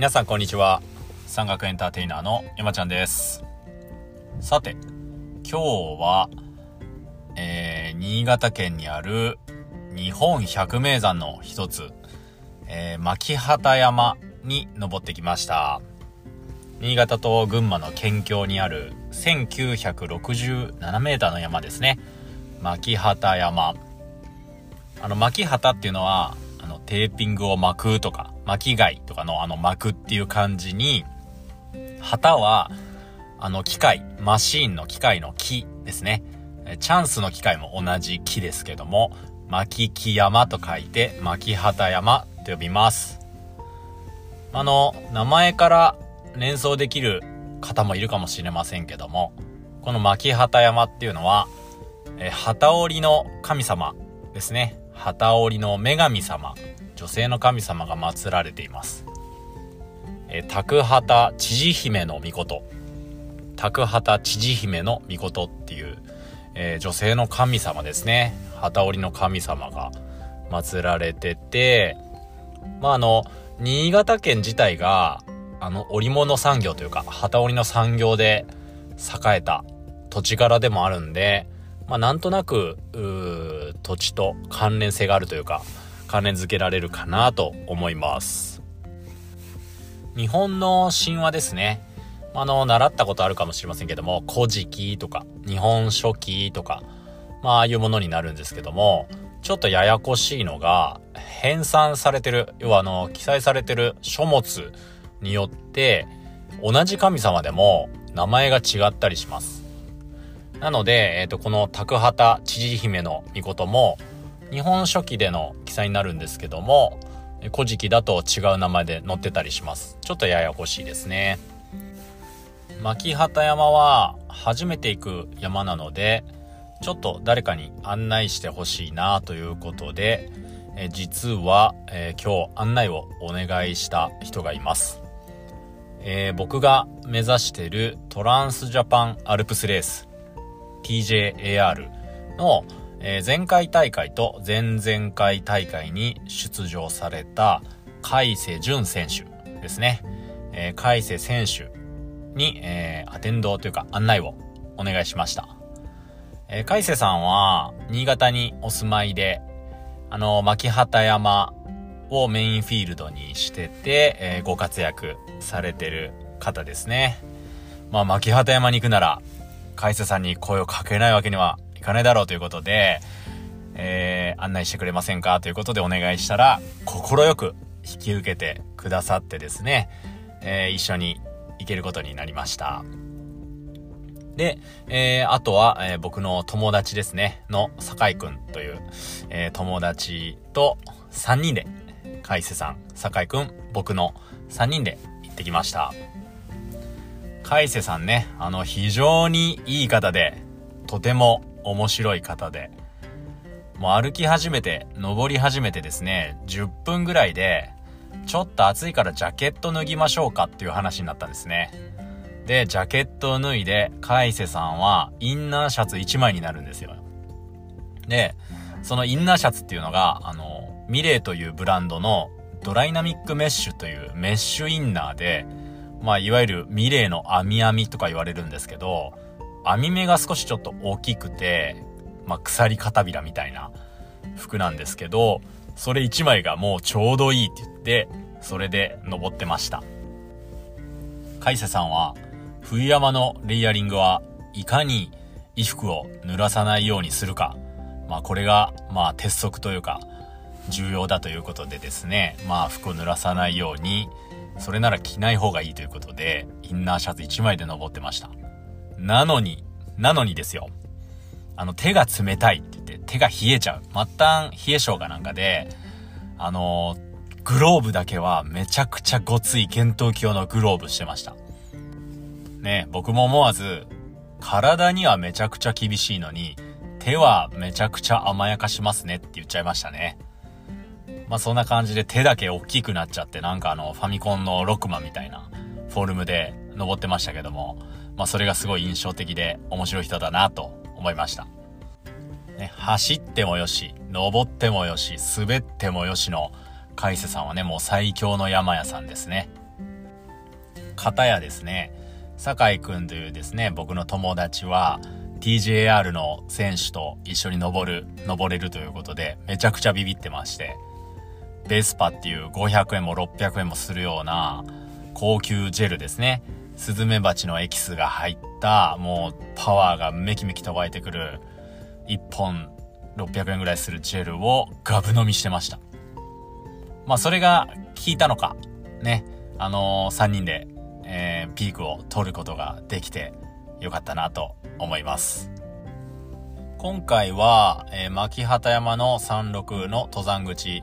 皆さんこんにちは。山岳エンターテイナーの山ちゃんです。さて今日は、えー、新潟県にある日本百名山の一つ、えー、牧畑山に登ってきました。新潟と群馬の県境にある1967メーターの山ですね。牧畑山。あの牧畑っていうのはあのテーピングを巻くとか巻貝とかのあの巻くっていう感じに旗はあの機械マシーンの機械の木ですね。チャンスの機械も同じ木ですけども巻木山と書いて巻畑山と呼びます。あの名前から連想できる方もいるかもしれませんけどもこの巻畑山っていうのはえ旗織りの神様ですね。旗織りの女神様。女性の神様が祀られています。え宅畑千姫の御事。宅畑千姫の御事っていう、えー、女性の神様ですね。旗織りの神様が祀られててまああの新潟県自体があの織物産業というか旗織りの産業で栄えた土地柄でもあるんでまあ、なんとなく土地と関連性があるというか関連づけられるかなと思います。日本の神話ですね。あの習ったことあるかもしれませんけども「古事記」とか「日本書紀」とかまあああいうものになるんですけどもちょっとややこしいのが編纂されてる要はあの記載されてる書物によって同じ神様でも名前が違ったりします。なので、えっ、ー、と、この宅畑千々姫の御事も、日本書紀での記載になるんですけども、古事記だと違う名前で載ってたりします。ちょっとややこしいですね。牧畑山は初めて行く山なので、ちょっと誰かに案内してほしいなということで、え実は、えー、今日案内をお願いした人がいます。えー、僕が目指してるトランスジャパンアルプスレース TJAR の、えー、前回大会と前々回大会に出場された海瀬淳選手ですね。えー、海瀬選手に、えー、アテンドというか案内をお願いしました。えー、海瀬さんは新潟にお住まいで、あの、牧畑山をメインフィールドにしてて、えー、ご活躍されてる方ですね。まあ、牧畑山に行くなら、海瀬さんに声をかけないわけにはいかないだろうということで、えー、案内してくれませんか？ということでお願いしたら、快く引き受けてくださってですね、えー、一緒に行けることになりました。で、えー、あとは、えー、僕の友達ですね、の酒井くんという、えー、友達と3人で、海瀬さん、酒井くん、僕の3人で行ってきました。海瀬さんね、あの、非常にいい方で、とても面白い方で、もう歩き始めて、登り始めてですね、10分ぐらいで、ちょっと暑いからジャケット脱ぎましょうかっていう話になったんですね。で、ジャケットを脱いで、海瀬さんはインナーシャツ1枚になるんですよ。で、そのインナーシャツっていうのが、あの、ミレーというブランドのドライナミックメッシュというメッシュインナーで、まあ、いわゆるミレーの網網とか言われるんですけど、網目が少しちょっと大きくて、まあ、鎖片びらみたいな服なんですけど、それ1枚がもうちょうどいいって言って、それで登ってました。海瀬さんは、冬山のレイヤリングはいかに衣服を濡らさないようにするか、まあこれが、まあ鉄則というか、重要だということでですね、まあ服を濡らさないように、それなら着ない方がいいということで、インナーシャツ1枚で登ってました。なのに、なのにですよ。あの、手が冷たいって言って、手が冷えちゃう。末端冷え性がなんかで、あのグローブだけはめちゃくちゃごつい剣闘機用のグローブしてました。ね、僕も思わず、体にはめちゃくちゃ厳しいのに、手はめちゃくちゃ甘やかしますねって言っちゃいましたね。まあそんな感じで手だけ大きくなっちゃって、なんかあの、ファミコンのロクマみたいなフォルムで登ってましたけども、まあそれがすごい印象的で面白い人だなと思いました。ね、走ってもよし、登ってもよし、滑ってもよしの海瀬さんはね、もう最強の山屋さんですね。方やですね、酒井くんというですね、僕の友達は、TJR の選手と一緒に登る、登れるということで、めちゃくちゃビビってまして、ベスパっていう500円も600円もするような高級ジェルですね。スズメバチのエキスが入った、もうパワーがめきめきと湧いてくる、1本600円ぐらいするジェルをガブ飲みしてました。まあそれが効いたのか、ね、あのー、3人で、えー、ピークを取ることができてよかったなと思います。今回は、えー、牧畑山の山麓の登山口、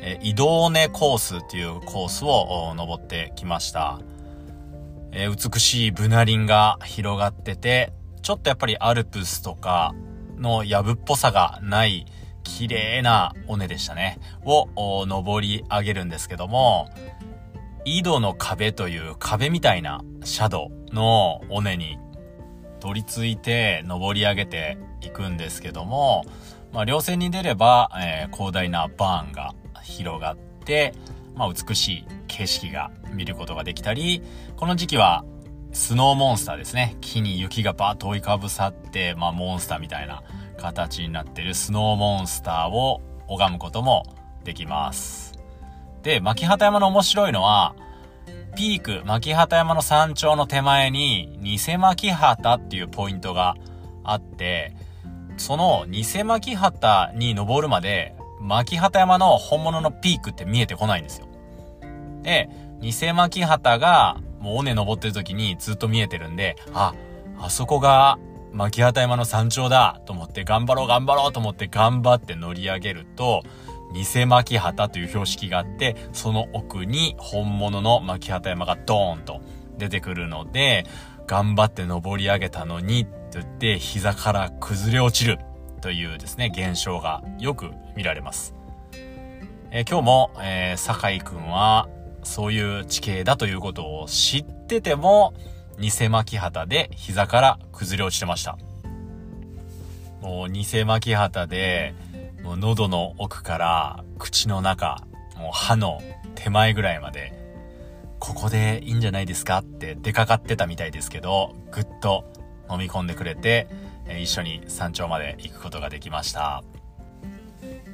えー、移動根コースっていうコースを登ってきました。えー、美しいブナ林が広がってて、ちょっとやっぱりアルプスとかの藪っぽさがない綺麗な尾根でしたね。を登り上げるんですけども、井戸の壁という壁みたいなシャドウの尾根に取り付いて登り上げていくんですけども、まあ、稜線に出れば、えー、広大なバーンが広がって、まあ、美しい景色が見ることができたり、この時期はスノーモンスターですね。木に雪がバーッと追いかぶさって、まあ、モンスターみたいな形になってるスノーモンスターを拝むこともできます。で、牧畑山の面白いのは、ピーク、牧畑山の山頂の手前に、偽牧畑っていうポイントがあって、その偽牧畑に登るまで、牧畑山の本物のピークって見えてこないんですよ。で、偽牧畑が、もう尾根登ってる時にずっと見えてるんで、あ、あそこが牧畑山の山頂だと思って頑張ろう頑張ろうと思って頑張って乗り上げると、偽巻旗という標識があって、その奥に本物の巻旗山がドーンと出てくるので、頑張って登り上げたのに、と言って膝から崩れ落ちるというですね、現象がよく見られます。えー、今日も、えー、酒井くんは、そういう地形だということを知ってても、偽巻旗で膝から崩れ落ちてました。もう偽巻旗で、もう喉の奥から口の中、もう歯の手前ぐらいまで、ここでいいんじゃないですかって出かかってたみたいですけど、ぐっと飲み込んでくれて、一緒に山頂まで行くことができました。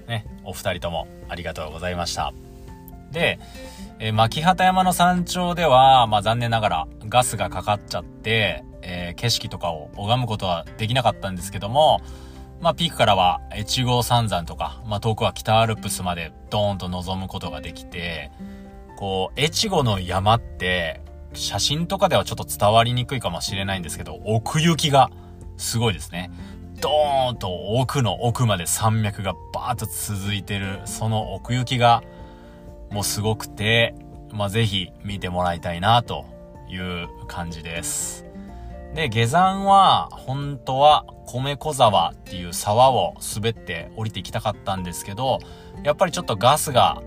ね、お二人ともありがとうございました。で、えー、牧畑山の山頂では、まあ残念ながらガスがかかっちゃって、えー、景色とかを拝むことはできなかったんですけども、まあ、ピークからは、越後三山とか、まあ、遠くは北アルプスまでドーンと望むことができて、こう、越後の山って、写真とかではちょっと伝わりにくいかもしれないんですけど、奥行きがすごいですね。ドーンと奥の奥まで山脈がバーッと続いてる、その奥行きがもすごくて、まあ、ぜひ見てもらいたいなという感じです。で、下山は、本当は、米小沢っていう沢を滑って降りてきたかったんですけど、やっぱりちょっとガスが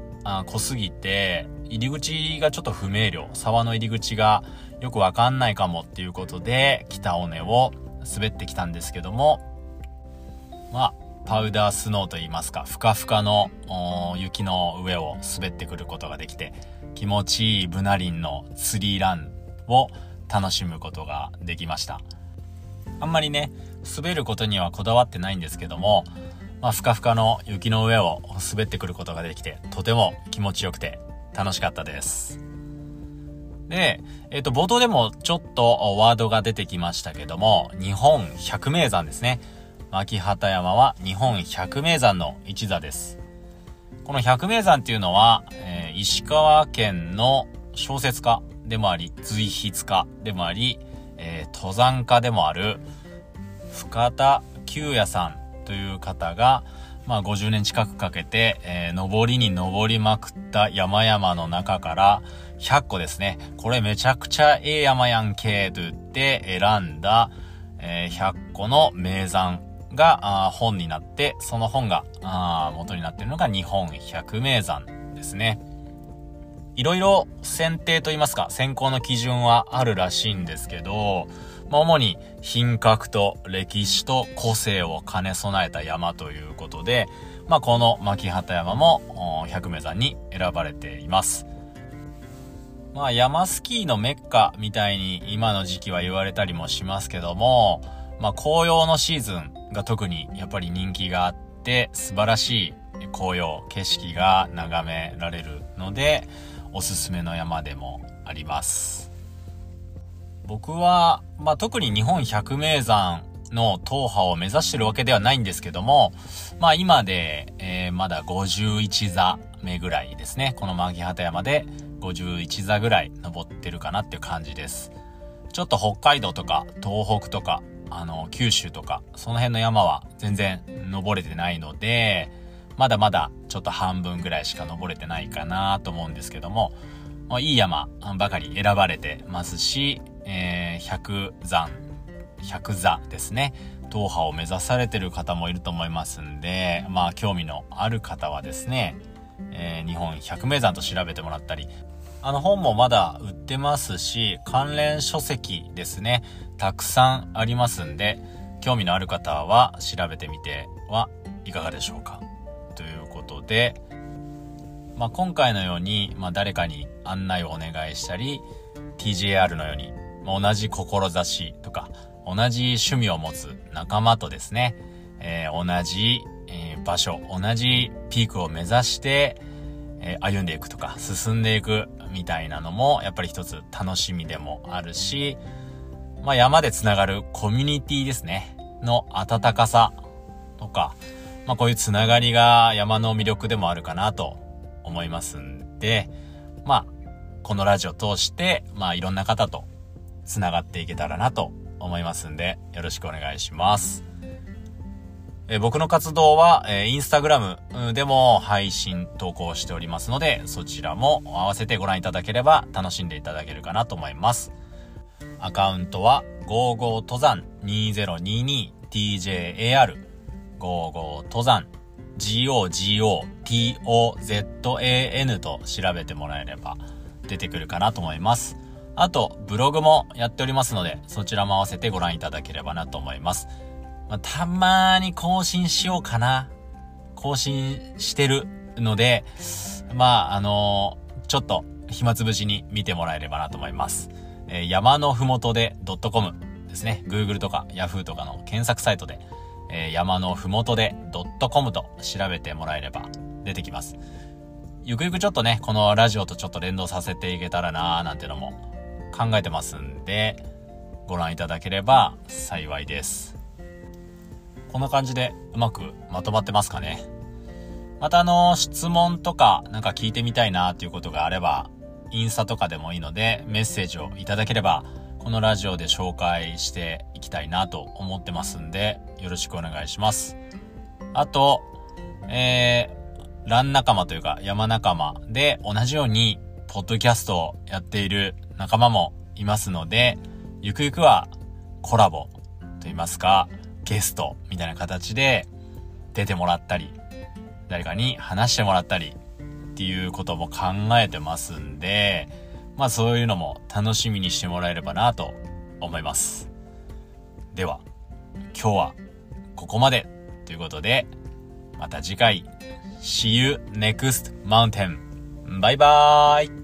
濃すぎて、入り口がちょっと不明瞭、沢の入り口がよくわかんないかもっていうことで、北尾根を滑ってきたんですけども、まあ、パウダースノーと言いますか、ふかふかの雪の上を滑ってくることができて、気持ちいいブナリンのツリーランを楽しむことができました。あんまりね、滑ることにはこだわってないんですけども、まあ、ふかふかの雪の上を滑ってくることができて、とても気持ちよくて楽しかったです。で、えっ、ー、と、冒頭でもちょっとワードが出てきましたけども、日本百名山ですね。牧畑山は日本百名山の一座です。この百名山っていうのは、えー、石川県の小説家でもあり、随筆家でもあり、えー、登山家でもある、深田久也さんという方が、まあ50年近くかけて、えー、登りに登りまくった山々の中から100個ですね。これめちゃくちゃええ山やんけと言って選んだ、えー、100個の名山が本になって、その本が元になっているのが日本百名山ですね。いろいろ選定といいますか、選考の基準はあるらしいんですけど、まあ、主に品格と歴史と個性を兼ね備えた山ということで、まあ、この牧畑山も百名山に選ばれています。まあ山スキーのメッカみたいに今の時期は言われたりもしますけども、まあ紅葉のシーズンが特にやっぱり人気があって素晴らしい紅葉、景色が眺められるのでおすすめの山でもあります。僕は、まあ特に日本百名山の踏破を目指してるわけではないんですけども、まあ今で、えー、まだ51座目ぐらいですね。この牧畑山で51座ぐらい登ってるかなっていう感じです。ちょっと北海道とか東北とか、あの、九州とか、その辺の山は全然登れてないので、まだまだちょっと半分ぐらいしか登れてないかなと思うんですけども、まあ、いい山ばかり選ばれてますし、えー、100山、百座ですね。踏破を目指されてる方もいると思いますんで、まあ興味のある方はですね、えー、日本百名山と調べてもらったり、あの本もまだ売ってますし、関連書籍ですね、たくさんありますんで、興味のある方は調べてみてはいかがでしょうか？ということで、まあ、今回のように、まあ、誰かに案内をお願いしたり、TJR のように、まあ、同じ志とか、同じ趣味を持つ仲間とですね、えー、同じ、えー、場所、同じピークを目指して、え、歩んでいくとか、進んでいくみたいなのも、やっぱり一つ楽しみでもあるし、まあ、山で繋がるコミュニティですね、の温かさとか、まあ、こういう繋がりが山の魅力でもあるかなと思いますんで、まあ、このラジオ通して、まあ、いろんな方と繋がっていけたらなと思いますんで、よろしくお願いします。え僕の活動は、えインスタグラムでも配信投稿しておりますので、そちらも合わせてご覧いただければ楽しんでいただけるかなと思います。アカウントは、55登山 2022tjar 55登山 GOGOTOZAN と調べてもらえれば出てくるかなと思います。あと、ブログもやっておりますので、そちらも合わせてご覧いただければなと思います。まあ、たまに更新しようかな。更新してるので、まあ、あのー、ちょっと暇つぶしに見てもらえればなと思います。えー、山のふもとで .com ですね。Google とか Yahoo とかの検索サイトで、えー、山のふもとで .com と調べてもらえれば出てきます。ゆくゆくちょっとね、このラジオとちょっと連動させていけたらなーなんてのも考えてますんで、ご覧いただければ幸いです。こんな感じでうまくまとまってますかね。またあの、質問とかなんか聞いてみたいなっていうことがあれば、インスタとかでもいいのでメッセージをいただければ、このラジオで紹介していきたいなと思ってますんで、よろしくお願いします。あと、えー、ラン仲間というか山仲間で同じように、ポッドキャストをやっている仲間もいますので、ゆくゆくはコラボと言いますか、ゲストみたいな形で出てもらったり、誰かに話してもらったりっていうことも考えてますんで、まあそういうのも楽しみにしてもらえればなと思います。では、今日はここまでということで、また次回、See you next mountain. バイバーイ